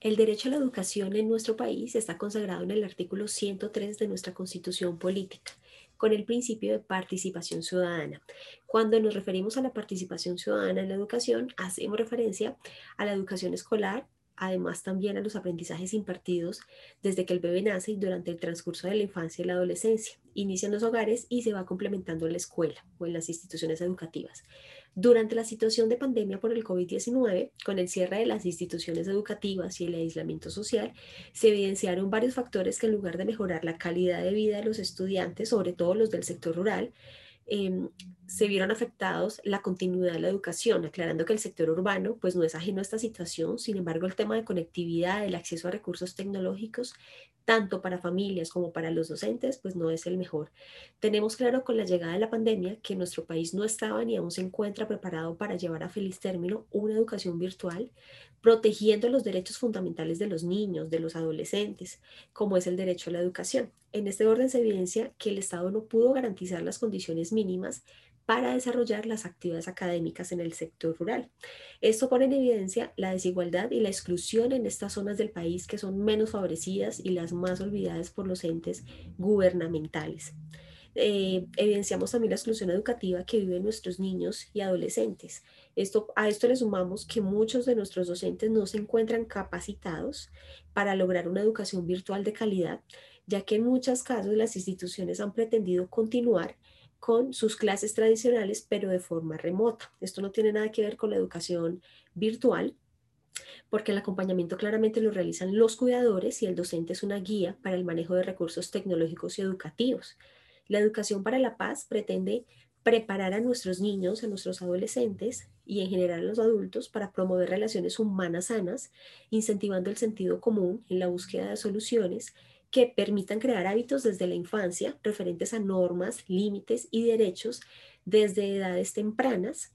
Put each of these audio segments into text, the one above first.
El derecho a la educación en nuestro país está consagrado en el artículo 103 de nuestra Constitución Política, con el principio de participación ciudadana. Cuando nos referimos a la participación ciudadana en la educación, hacemos referencia a la educación escolar, además también a los aprendizajes impartidos desde que el bebé nace y durante el transcurso de la infancia y la adolescencia. Inicia en los hogares y se va complementando en la escuela o en las instituciones educativas. Durante la situación de pandemia por el COVID-19, con el cierre de las instituciones educativas y el aislamiento social, se evidenciaron varios factores que en lugar de mejorar la calidad de vida de los estudiantes, sobre todo los del sector rural, Em, se vieron afectados la continuidad de la educación, aclarando que el sector urbano pues no es ajeno a esta situación, sin embargo el tema de conectividad, el acceso a recursos tecnológicos, tanto para familias como para los docentes, pues no es el mejor. Tenemos claro con la llegada de la pandemia que nuestro país no estaba ni aún se encuentra preparado para llevar a feliz término una educación virtual, protegiendo los derechos fundamentales de los niños, de los adolescentes, como es el derecho a la educación. En este orden se evidencia que el Estado no pudo garantizar las condiciones mínimas para desarrollar las actividades académicas en el sector rural. Esto pone en evidencia la desigualdad y la exclusión en estas zonas del país que son menos favorecidas y las más olvidadas por los entes gubernamentales. Eh, evidenciamos también la exclusión educativa que viven nuestros niños y adolescentes. Esto, a esto le sumamos que muchos de nuestros docentes no se encuentran capacitados para lograr una educación virtual de calidad, ya que en muchos casos las instituciones han pretendido continuar con sus clases tradicionales, pero de forma remota. Esto no tiene nada que ver con la educación virtual, porque el acompañamiento claramente lo realizan los cuidadores y el docente es una guía para el manejo de recursos tecnológicos y educativos. La educación para la paz pretende preparar a nuestros niños, a nuestros adolescentes y en general a los adultos para promover relaciones humanas sanas, incentivando el sentido común en la búsqueda de soluciones que permitan crear hábitos desde la infancia referentes a normas, límites y derechos desde edades tempranas,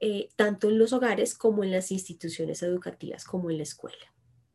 eh, tanto en los hogares como en las instituciones educativas, como en la escuela.